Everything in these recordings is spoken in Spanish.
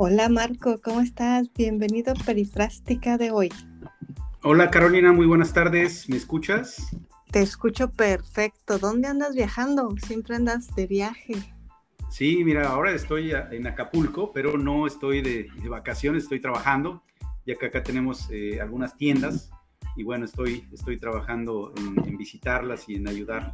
Hola Marco, ¿cómo estás? Bienvenido a Perifrástica de hoy. Hola Carolina, muy buenas tardes. ¿Me escuchas? Te escucho perfecto. ¿Dónde andas viajando? Siempre andas de viaje. Sí, mira, ahora estoy en Acapulco, pero no estoy de, vacaciones, estoy trabajando, ya que acá tenemos eh, algunas tiendas y bueno, estoy, estoy trabajando en, en visitarlas y en ayudar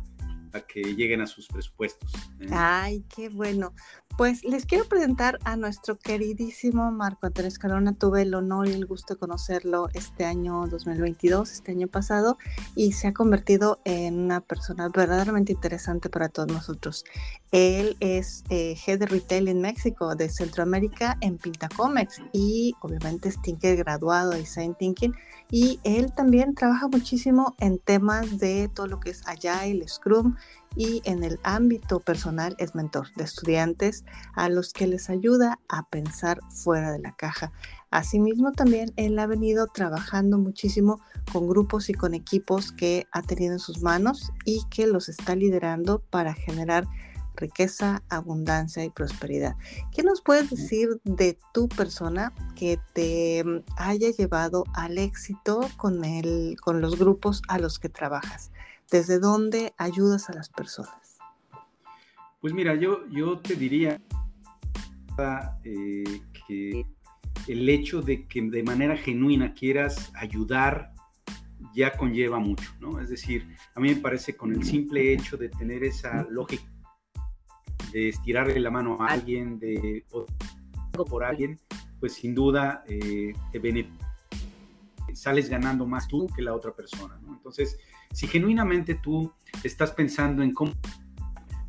que lleguen a sus presupuestos. ¿eh? Ay, qué bueno. Pues les quiero presentar a nuestro queridísimo Marco Andrés Carona. Tuve el honor y el gusto de conocerlo este año 2022, este año pasado, y se ha convertido en una persona verdaderamente interesante para todos nosotros. Él es eh, Head de Retail en México, de Centroamérica, en Pintacomex, y obviamente es Tinker graduado de Design Thinking y él también trabaja muchísimo en temas de todo lo que es Agile, Scrum y en el ámbito personal es mentor de estudiantes a los que les ayuda a pensar fuera de la caja. Asimismo, también él ha venido trabajando muchísimo con grupos y con equipos que ha tenido en sus manos y que los está liderando para generar riqueza, abundancia y prosperidad. ¿Qué nos puedes decir de tu persona que te mm, haya llevado al éxito con, el, con los grupos a los que trabajas? ¿Desde dónde ayudas a las personas? Pues mira, yo, yo te diría eh, que el hecho de que de manera genuina quieras ayudar ya conlleva mucho, ¿no? Es decir, a mí me parece con el simple hecho de tener esa lógica de estirarle la mano a alguien, de por alguien, pues sin duda eh, te sales ganando más tú que la otra persona. Entonces, si genuinamente tú estás pensando en cómo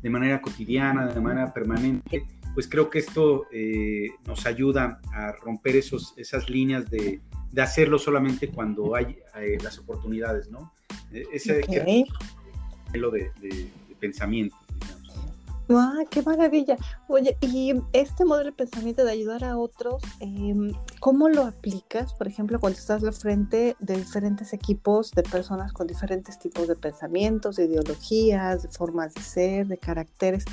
de manera cotidiana, de manera permanente, pues creo que esto eh, nos ayuda a romper esos, esas líneas de, de hacerlo solamente cuando hay eh, las oportunidades, ¿no? E, ese okay. de, de pensamiento. ¡Ah, qué maravilla! Oye, y este modelo de pensamiento de ayudar a otros, em, ¿cómo lo aplicas, por ejemplo, cuando estás al frente de diferentes equipos de personas con diferentes tipos de pensamientos, de ideologías, de formas de ser, de caracteres?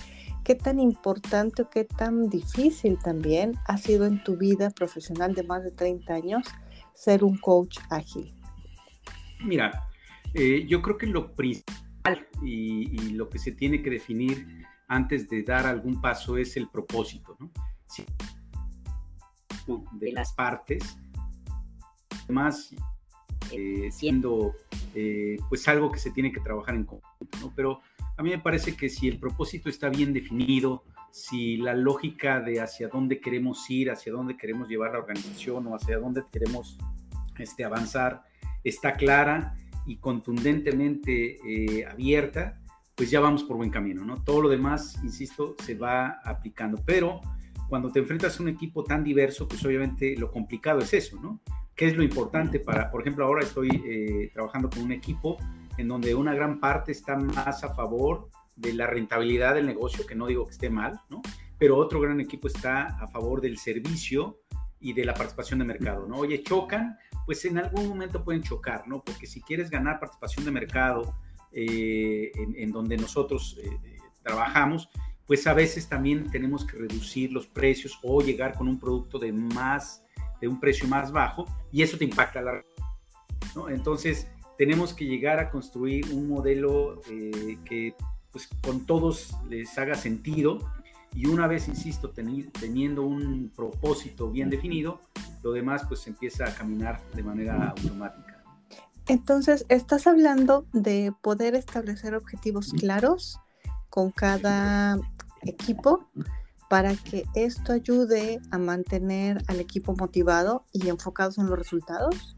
¿Qué tan importante o qué tan difícil también ha sido en tu vida profesional de más de 30 años ser un coach ágil? Mira, eh, yo creo que lo principal y, y lo que se tiene que definir antes de dar algún paso es el propósito, ¿no? de las partes, además eh, siendo eh, pues algo que se tiene que trabajar en conjunto, ¿no? Pero a mí me parece que si el propósito está bien definido, si la lógica de hacia dónde queremos ir, hacia dónde queremos llevar la organización o hacia dónde queremos este, avanzar está clara y contundentemente eh, abierta, pues ya vamos por buen camino, ¿no? Todo lo demás, insisto, se va aplicando, pero cuando te enfrentas a un equipo tan diverso, pues obviamente lo complicado es eso, ¿no? ¿Qué es lo importante para, por ejemplo, ahora estoy eh, trabajando con un equipo en donde una gran parte está más a favor de la rentabilidad del negocio, que no digo que esté mal, ¿no? Pero otro gran equipo está a favor del servicio y de la participación de mercado, ¿no? Oye, chocan, pues en algún momento pueden chocar, ¿no? Porque si quieres ganar participación de mercado, eh, en, donde nosotros eh, eh, trabajamos, pues a veces también tenemos que reducir los precios o llegar con un producto de más, de un precio más bajo y eso te impacta la ¿no? Entonces tenemos que llegar a construir un modelo que pues con todos les haga sentido y una vez, insisto, teniendo un propósito bien definido, lo demás pues empieza a caminar de manera automática. Entonces, estás hablando de poder establecer objetivos claros con cada equipo para que esto ayude a mantener al equipo motivado y enfocados en los resultados.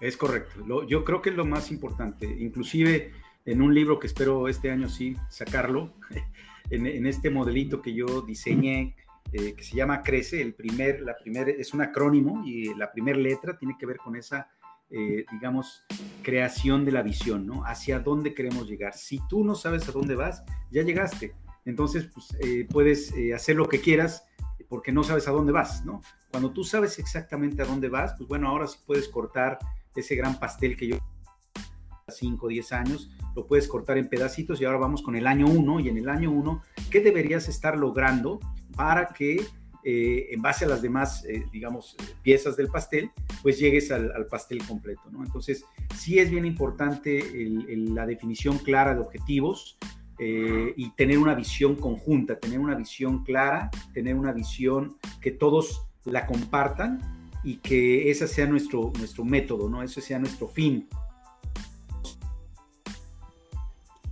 Es correcto. yo creo que es lo más importante. Inclusive en un libro que espero este año sí sacarlo, en, este modelito que yo diseñé, eh, que se llama Crece, el primer, la primer, es un acrónimo y la primera letra tiene que ver con esa eh, digamos, creación de la visión, ¿no? Hacia dónde queremos llegar. Si tú no sabes a dónde vas, ya llegaste. Entonces, pues, eh, puedes eh, hacer lo que quieras porque no sabes a dónde vas, ¿no? Cuando tú sabes exactamente a dónde vas, pues bueno, ahora sí puedes cortar ese gran pastel que yo 5 o 10 años, lo puedes cortar en pedacitos y ahora vamos con el año 1 y en el año 1, ¿qué deberías estar logrando para que eh, en base a las demás, eh, digamos, piezas del pastel, pues llegues al, pastel completo, ¿no? Entonces, sí es bien importante la definición clara de objetivos eh, y tener una visión conjunta, tener una visión clara, tener una visión que todos la compartan y que ese sea nuestro, nuestro método, ¿no? Ese sea nuestro fin.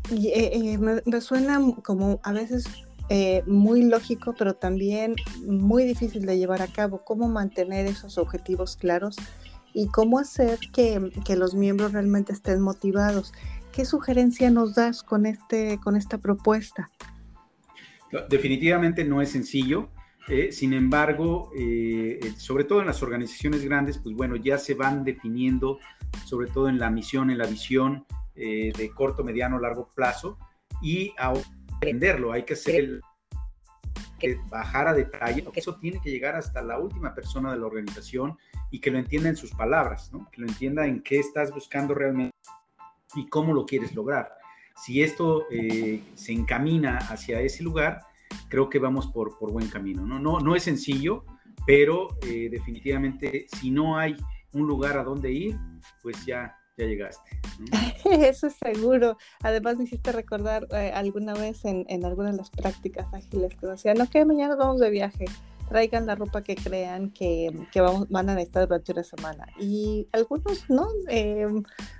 Me, suena como a veces eh, muy lógico, pero también muy difícil de llevar a cabo. Cómo mantener esos objetivos claros y cómo hacer que, que los miembros realmente estén motivados. ¿Qué sugerencia nos das con, este, con esta propuesta? Definitivamente no es sencillo. Eh, sin embargo, eh, sobre todo en las organizaciones grandes, pues bueno, ya se van definiendo, sobre todo en la misión, en la visión de corto, mediano, largo plazo, y ahora aprenderlo, hay que hacer que bajar a detalle, eso tiene que llegar hasta la última persona de la organización y que lo entienda en sus palabras, que lo entienda en qué estás buscando realmente y cómo lo quieres lograr. Si esto eh, se encamina hacia ese lugar, creo que vamos por, por buen camino. No, no, no es sencillo, pero eh, definitivamente si no hay un lugar a donde ir, pues ya ya llegaste. Eso es seguro. Además me hiciste recordar eh, alguna vez en, en alguna de las prácticas ágiles que decían, ok, mañana vamos de viaje, traigan la ropa que crean que, que vamos, van a necesitar durante una semana. Y algunos no, eh,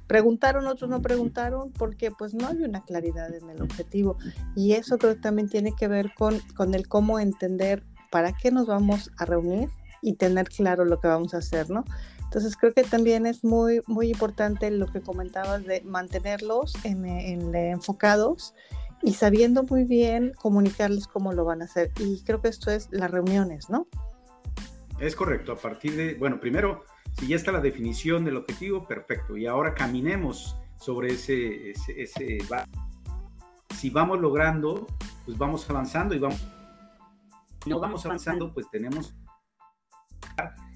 preguntaron, otros no preguntaron, porque pues no hay una claridad en el objetivo. Y eso creo que también tiene que ver con, con el cómo entender para qué nos vamos a reunir y tener claro lo que vamos a hacer, ¿no? Entonces creo que también es muy, muy importante lo que comentabas de mantenerlos en, enfocados y sabiendo muy bien comunicarles cómo lo van a hacer. Y creo que esto es las reuniones, ¿no? Es correcto, a partir de, bueno, primero, si ya está la definición del objetivo, perfecto. Y ahora caminemos sobre ese, ese, ese si vamos logrando, pues vamos avanzando y vamos, no vamos avanzando, pues tenemos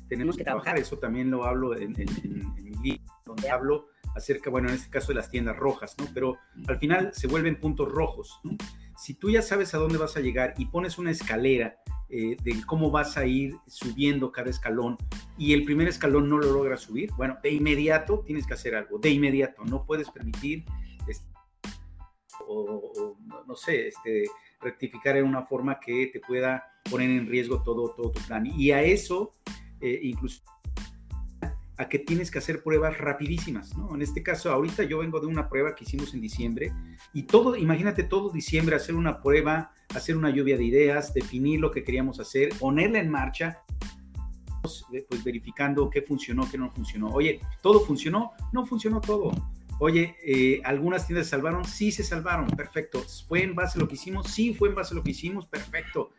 tenemos que trabajar. Eso también lo hablo en, mi libro, donde hablo acerca, bueno, en este caso de las tiendas rojas, ¿no? Pero al final se vuelven puntos rojos, ¿no? Si tú ya sabes a dónde vas a llegar y pones una escalera eh, de cómo vas a ir subiendo cada escalón y el primer escalón no lo logras subir, bueno, de inmediato tienes que hacer algo, de inmediato, no puedes permitir, este, o, no sé, este, rectificar en una forma que te pueda poner en riesgo todo, todo tu plan. Y a eso eh, incluso a que tienes que hacer pruebas rapidísimas, ¿no? En este caso, ahorita yo vengo de una prueba que hicimos en diciembre y todo, imagínate todo diciembre, hacer una prueba, hacer una lluvia de ideas, definir lo que queríamos hacer, ponerla en marcha, pues, pues verificando qué funcionó, qué no funcionó. Oye, ¿todo funcionó? No funcionó todo. Oye, eh, ¿algunas tiendas se salvaron? Sí se salvaron, perfecto. ¿Fue en base a lo que hicimos? Sí, fue en base a lo que hicimos, perfecto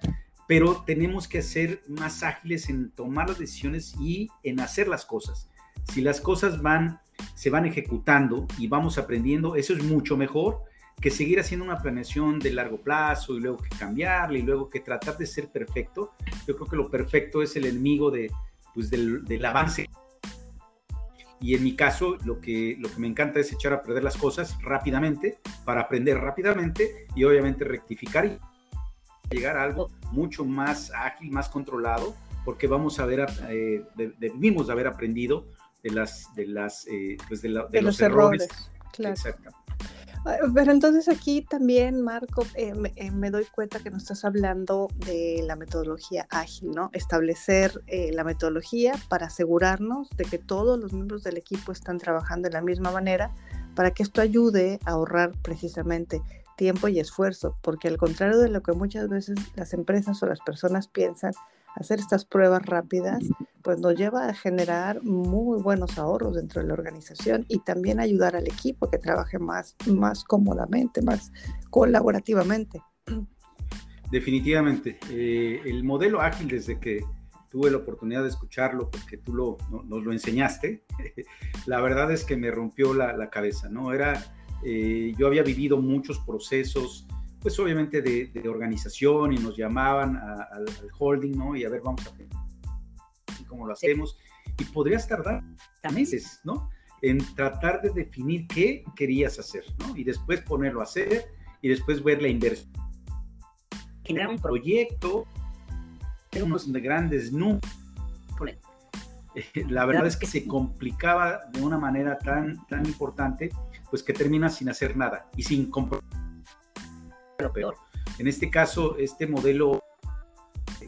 pero tenemos que ser más ágiles en tomar las decisiones y en hacer las cosas. Si las cosas van, se van ejecutando y vamos aprendiendo, eso es mucho mejor que seguir haciendo una planeación de largo plazo y luego que cambiarle y luego que tratar de ser perfecto. Yo creo que lo perfecto es el enemigo de, pues, del, avance. Y en mi caso, lo que, lo que me encanta es echar a perder las cosas rápidamente para aprender rápidamente y obviamente rectificar y llegar a algo mucho más ágil, más controlado, porque vamos a ver, eh, debimos haber aprendido de las, de las, eh, pues de, los, errores. Claro. Ah, pero entonces aquí también, Marco, eh, me, doy cuenta que nos estás hablando de la metodología ágil, ¿no? Establecer la metodología para asegurarnos de que todos los miembros del equipo están trabajando de la misma manera para que esto ayude a ahorrar precisamente tiempo y esfuerzo, porque al contrario de lo que muchas veces las empresas o las personas piensan, hacer estas pruebas rápidas, pues nos lleva a generar muy buenos ahorros dentro de la organización y también ayudar al equipo que trabaje más, más cómodamente, más colaborativamente. Definitivamente. Eh, el modelo ágil, desde que tuve la oportunidad de escucharlo, porque tú lo, nos lo enseñaste, la verdad es que me rompió la, la cabeza, ¿no? Era eh, yo había vivido muchos procesos, pues obviamente de, organización y nos llamaban al holding, ¿no? Y a ver, vamos a ver cómo lo hacemos. Y podrías tardar meses, ¿no? En tratar de definir qué querías hacer, ¿no? Y después ponerlo a hacer y después ver la inversión. Generar un proyecto unos de grandes números. La verdad es que se complicaba de una manera tan, tan importante, pues que termina sin hacer nada y sin comprometer. Peor. En este caso, este modelo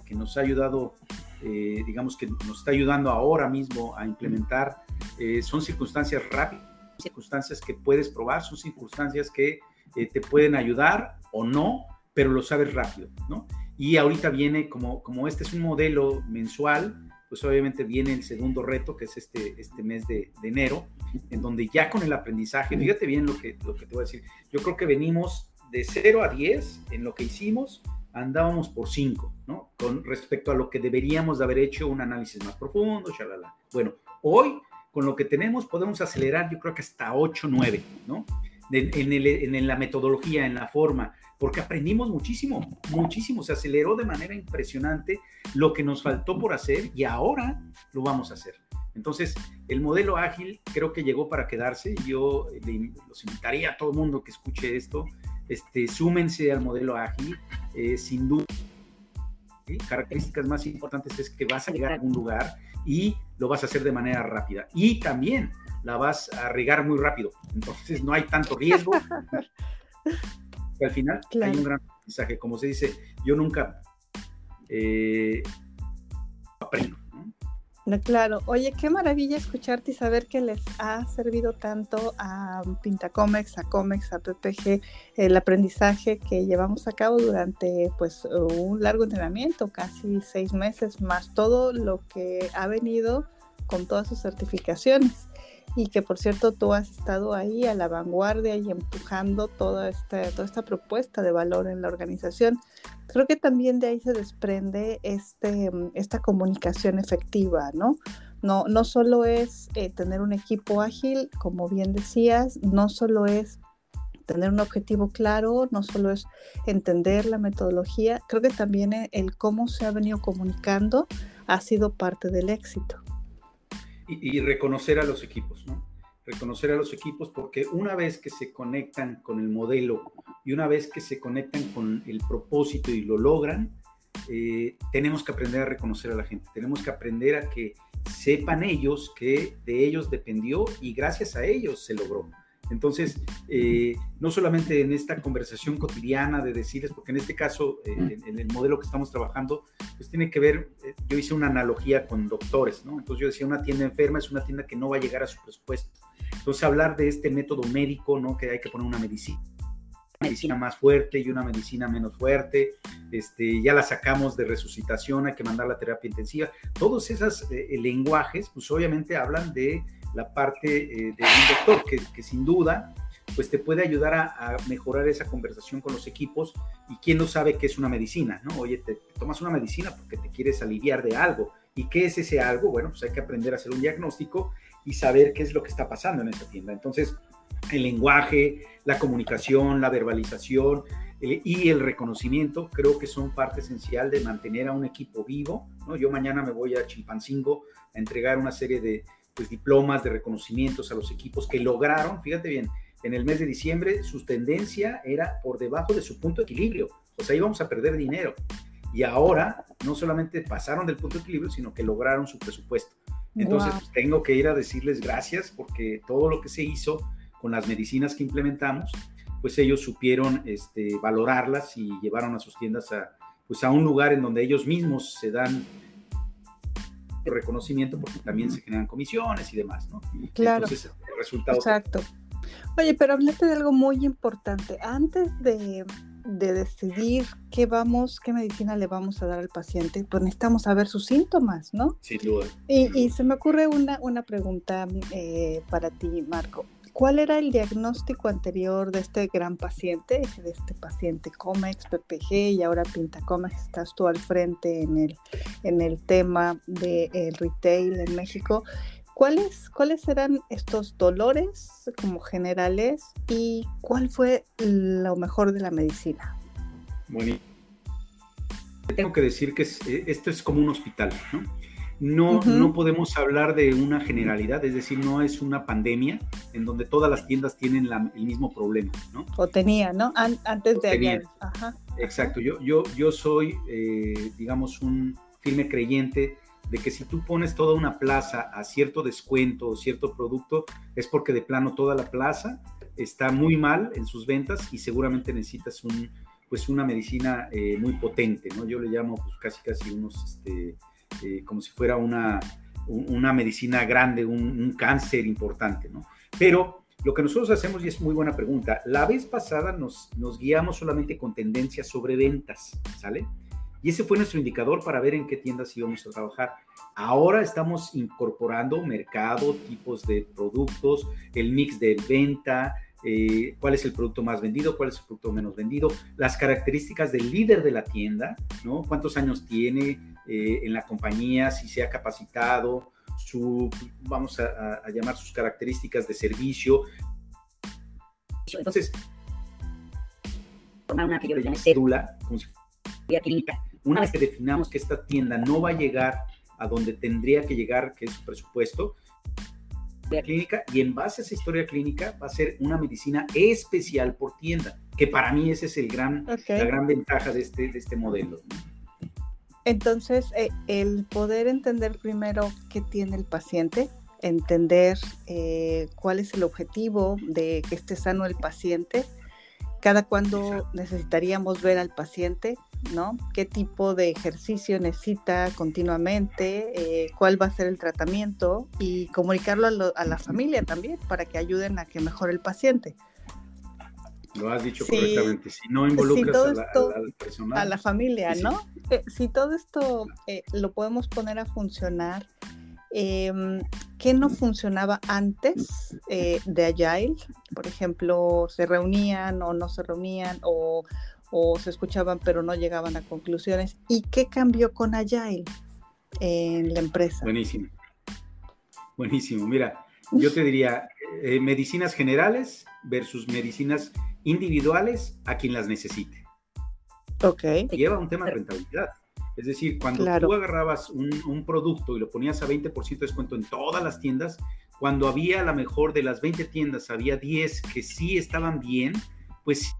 que nos ha ayudado, eh, digamos que nos está ayudando ahora mismo a implementar, eh, son circunstancias rápidas, circunstancias que puedes probar, son circunstancias que eh, te pueden ayudar o no, pero lo sabes rápido, ¿no? Y ahorita viene, como, como este es un modelo mensual, pues obviamente viene el segundo reto, que es este, este mes de, de enero, en donde ya con el aprendizaje, fíjate bien lo que, lo que te voy a decir, yo creo que venimos de 0 a 10 en lo que hicimos, andábamos por 5, ¿no? Con respecto a lo que deberíamos de haber hecho un análisis más profundo, shalala. Bueno, hoy con lo que tenemos podemos acelerar yo creo que hasta 8, 9, ¿no? En, en, la metodología, en la forma, porque aprendimos muchísimo, muchísimo, se aceleró de manera impresionante lo que nos faltó por hacer y ahora lo vamos a hacer. Entonces, el modelo ágil creo que llegó para quedarse. Yo los invitaría a todo el mundo que escuche esto este, súmense al modelo ágil, eh, sin duda. Características más importantes es que vas a llegar a algún lugar y lo vas a hacer de manera rápida. Y también la vas a regar muy rápido. Entonces no hay tanto riesgo. al final hay un gran mensaje. Como se dice, yo nunca eh, aprendo. Claro, oye, qué maravilla escucharte y saber que les ha servido tanto a Pintacomex, a Comex, a PPG, el aprendizaje que llevamos a cabo durante pues un largo entrenamiento, casi seis meses, más todo lo que ha venido con todas sus certificaciones y que por cierto tú has estado ahí a la vanguardia y empujando toda esta, toda esta propuesta de valor en la organización. Creo que también de ahí se desprende este, esta comunicación efectiva, ¿no? No, no solo es eh, tener un equipo ágil, como bien decías, no solo es tener un objetivo claro, no solo es entender la metodología, creo que también el cómo se ha venido comunicando ha sido parte del éxito y, reconocer a los equipos, ¿no? Reconocer a los equipos porque una vez que se conectan con el modelo y una vez que se conectan con el propósito y lo logran, eh, tenemos que aprender a reconocer a la gente, tenemos que aprender a que sepan ellos que de ellos dependió y gracias a ellos se logró. Entonces, eh, no solamente en esta conversación cotidiana de decirles, porque en este caso, eh, en, el modelo que estamos trabajando, pues tiene que ver, eh, yo hice una analogía con doctores, ¿no? Entonces yo decía, una tienda enferma es una tienda que no va a llegar a su presupuesto. Entonces, hablar de este método médico, ¿no? Que hay que poner una medicina medicina más fuerte y una medicina menos fuerte, este, ya la sacamos de resucitación, hay que mandar la terapia intensiva. Todos esos lenguajes, pues obviamente hablan de la parte eh, de un doctor que, sin duda pues te puede ayudar a, mejorar esa conversación con los equipos y quién no sabe qué es una medicina, ¿no? Oye, te, tomas una medicina porque te quieres aliviar de algo. ¿Y qué es ese algo? Bueno, pues hay que aprender a hacer un diagnóstico y saber qué es lo que está pasando en esa tienda. Entonces, el lenguaje, la comunicación, la verbalización eh, y el reconocimiento creo que son parte esencial de mantener a un equipo vivo, ¿no? Yo mañana me voy a Chimpancingo a entregar una serie de, pues, diplomas de reconocimientos a los equipos que lograron, fíjate bien, en el mes de diciembre su tendencia era por debajo de su punto de equilibrio, o sea, íbamos a perder dinero. Y ahora no solamente pasaron del punto de equilibrio, sino que lograron su presupuesto. Entonces, pues, tengo que ir a decirles gracias porque todo lo que se hizo con las medicinas que implementamos, pues ellos supieron este, valorarlas y llevaron a sus tiendas a, pues a un lugar en donde ellos mismos se dan reconocimiento porque también se generan comisiones y demás, ¿no? Claro. Entonces, el resultado. Exacto. Oye, pero hablaste de algo muy importante. Antes de, decidir qué vamos, qué medicina le vamos a dar al paciente, pues necesitamos saber sus síntomas, ¿no? Sin duda. Y, se me ocurre una, una pregunta eh, para ti, Marco. ¿Cuál era el diagnóstico anterior de este gran paciente, de este paciente COMEX, PPG y ahora Pintacomex? Estás tú al frente en el, en el tema del retail en México. ¿Cuáles, ¿Cuáles eran estos dolores como generales y cuál fue lo mejor de la medicina? Bueno, tengo que decir que eh, esto es como un hospital, ¿no? No, no podemos hablar de una generalidad, es decir, no es una pandemia en donde todas las tiendas tienen el mismo problema, ¿no? O tenía, ¿no? antes de ayer. Exacto, Yo, yo, yo soy, eh, digamos, un, firme creyente de que si tú pones toda una plaza a cierto descuento o cierto producto, es porque de plano toda la plaza está muy mal en sus ventas y seguramente necesitas un, pues una medicina eh, muy potente, ¿no? Yo le llamo pues casi casi unos, este, eh, como si fuera una, una medicina grande, un, cáncer importante, ¿no? Pero lo que nosotros hacemos, y es muy buena pregunta, la vez pasada nos, nos guiamos solamente con tendencias sobre ventas, ¿sale? Y ese fue nuestro indicador para ver en qué tiendas íbamos a trabajar. Ahora estamos incorporando mercado, tipos de productos, el mix de venta, eh, cuál es el producto más vendido, cuál es el producto menos vendido, las características del líder de la tienda, ¿no? Cuántos años tiene eh, en la compañía, si se ha capacitado, su, vamos a, llamar sus características de servicio. Entonces, una que yo le llame cédula, como si clínica, una vez que definamos que esta tienda no va a llegar a donde tendría que llegar, que es su presupuesto, clínica y en base a esa historia clínica va a ser una medicina especial por tienda, que para mí ese es el gran, la gran ventaja de este, de este modelo. Entonces, eh, el poder entender primero qué tiene el paciente, entender eh, cuál es el objetivo de que esté sano el paciente, cada cuándo necesitaríamos ver al paciente, ¿no? ¿Qué tipo de ejercicio necesita continuamente? Eh, ¿Cuál va a ser el tratamiento? Y comunicarlo a, la familia también para que ayuden a que mejore el paciente. Lo has dicho correctamente. Si no involucras a, la, a, la, familia, ¿no? Eh, si todo esto eh, lo podemos poner a funcionar, eh, ¿qué no funcionaba antes de Agile? Por ejemplo, ¿se reunían o no se reunían o, o se escuchaban pero no llegaban a conclusiones. ¿Y qué cambió con Agile en la empresa? Buenísimo. Buenísimo. Mira, yo te diría eh, medicinas generales versus medicinas individuales a quien las necesite. Ok. Lleva un tema de rentabilidad. Es decir, cuando tú agarrabas un, un, producto y lo ponías a 20% de descuento en todas las tiendas, cuando había a la mejor de las 20 tiendas, había 10 que sí estaban bien, pues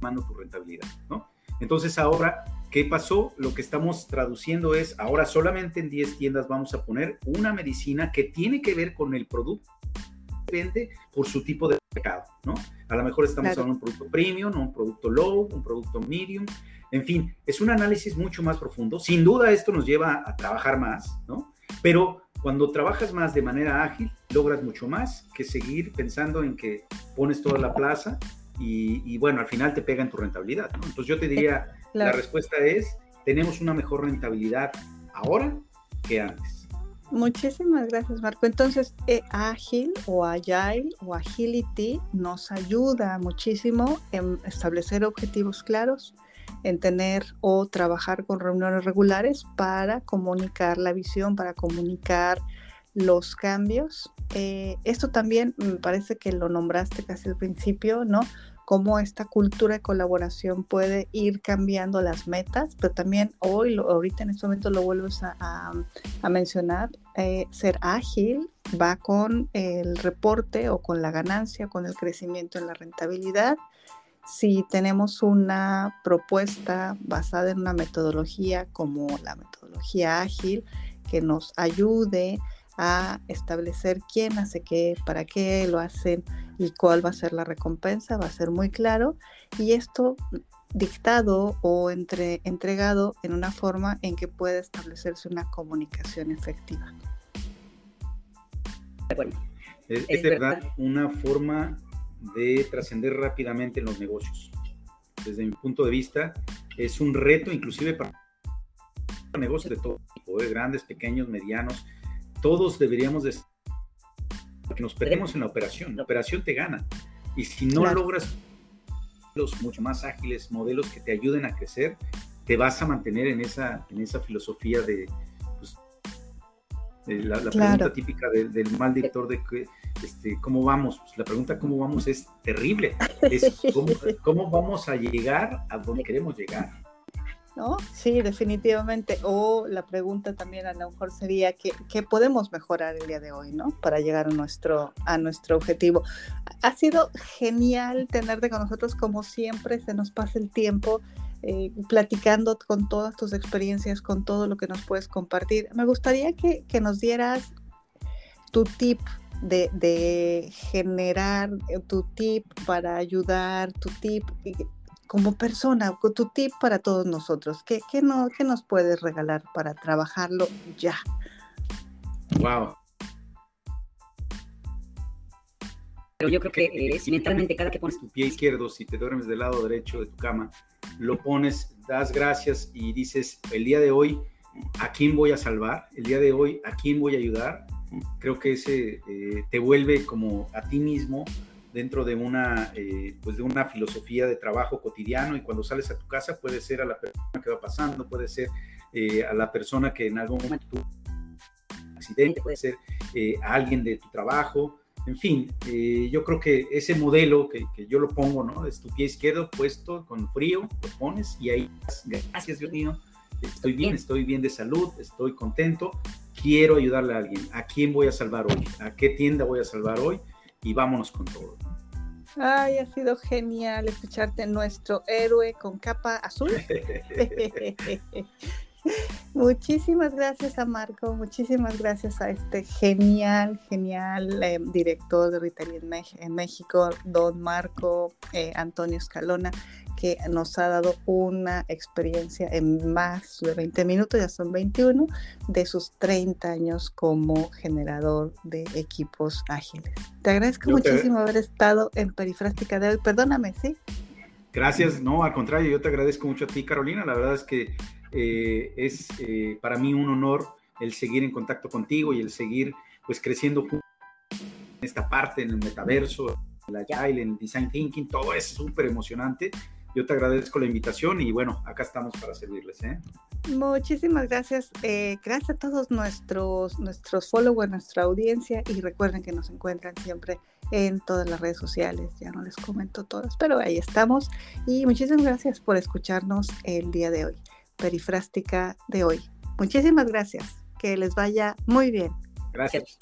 mano tu rentabilidad, ¿no? Entonces ahora, ¿qué pasó? Lo que estamos traduciendo es, ahora solamente en 10 tiendas vamos a poner una medicina que tiene que ver con el producto vende por su tipo de mercado, ¿no? A lo mejor estamos hablando de un producto premium, un producto low, un producto medium, en fin, es un análisis mucho más profundo. Sin duda esto nos lleva a trabajar más, ¿no? Pero cuando trabajas más de manera ágil, logras mucho más que seguir pensando en que pones toda la plaza y, bueno, al final te pega en tu rentabilidad. ¿no? Entonces yo te diría, la respuesta es, tenemos una mejor rentabilidad ahora que antes. Muchísimas gracias, Marco. Entonces, eh, Ágil o Agile o Agility nos ayuda muchísimo en establecer objetivos claros, en tener o trabajar con reuniones regulares para comunicar la visión, para comunicar los cambios. Eh, esto también me parece que lo nombraste casi al principio, ¿no? Cómo esta cultura de colaboración puede ir cambiando las metas, pero también hoy, ahorita en este momento lo vuelves a, mencionar, eh, ser ágil va con el reporte o con la ganancia, con el crecimiento en la rentabilidad. Si tenemos una propuesta basada en una metodología como la metodología ágil que nos ayude establecer quién hace qué, para qué lo hacen y cuál va a ser la recompensa, va a ser muy claro. Y esto dictado o entre, entregado en una forma en que pueda establecerse una comunicación efectiva. es, verdad una forma de trascender rápidamente en los negocios. Desde mi punto de vista, es un reto inclusive para negocios de todo tipo, de ¿eh? grandes, pequeños, medianos, todos deberíamos de que nos perdemos en la operación. La operación te gana. Y si no logras los mucho más ágiles, modelos que te ayuden a crecer, te vas a mantener en esa, en esa filosofía de, pues, la, pregunta típica del mal director de que, este, cómo vamos. Pues, la pregunta cómo vamos es terrible. Es cómo, cómo vamos a llegar a donde queremos llegar. ¿No? Sí, definitivamente. O la pregunta también a lo mejor sería ¿qué, qué, podemos mejorar el día de hoy, ¿no? Para llegar a nuestro, a nuestro objetivo. Ha sido genial tenerte con nosotros, como siempre, se nos pasa el tiempo. eh, platicando con todas tus experiencias, con todo lo que nos puedes compartir. Me gustaría que, nos dieras tu tip de, de, generar, eh, tu tip para ayudar, tu tip como persona, tu tip para todos nosotros. ¿Qué, qué, no, qué nos puedes regalar para trabajarlo ya? Wow. Pero yo creo que eh, si mentalmente cada que pones tu pie izquierdo, si te duermes del lado derecho de tu cama, lo pones, das gracias y dices, el día de hoy, ¿a quién voy a salvar? El día de hoy, ¿a quién voy a ayudar? Creo que ese eh, te vuelve como a ti mismo dentro de una, eh, pues de una filosofía de trabajo cotidiano y cuando sales a tu casa puede ser a la persona que va pasando, puede ser a la persona que en algún momento tuvo un accidente, puede ser a alguien de tu trabajo, en fin, eh, yo creo que ese modelo que, yo lo pongo, ¿no? Es tu pie izquierdo puesto con frío, lo pones y ahí, gracias Dios mío, estoy bien, estoy bien de salud, estoy contento, quiero ayudarle a alguien. ¿A quién voy a salvar hoy? ¿A qué tienda voy a salvar hoy? Y vámonos con todo. Ay, ha sido genial escucharte nuestro héroe con capa azul. Muchísimas gracias a Marco, muchísimas gracias a este genial, genial eh, director de Retail en, México, don Marco eh, Antonio Escalona, que nos ha dado una experiencia en más de 20 minutos, ya son 21, de sus 30 años como generador de equipos ágiles. Te agradezco muchísimo haber estado en Perifrástica de hoy. Perdóname, ¿sí? Gracias, no, al contrario, yo te agradezco mucho a ti, Carolina. La verdad es que eh, es eh, para mí un honor el seguir en contacto contigo y el seguir pues creciendo en esta parte, en el metaverso, en la Agile, en el Design Thinking, todo es súper emocionante. Yo te agradezco la invitación y bueno, acá estamos para servirles. ¿eh? Muchísimas gracias. gracias a todos nuestros, nuestros followers, nuestra audiencia y recuerden que nos encuentran siempre en todas las redes sociales. Ya no les comento todas, pero ahí estamos. Y muchísimas gracias por escucharnos el día de hoy perifrástica de hoy. Muchísimas gracias. Que les vaya muy bien. Gracias.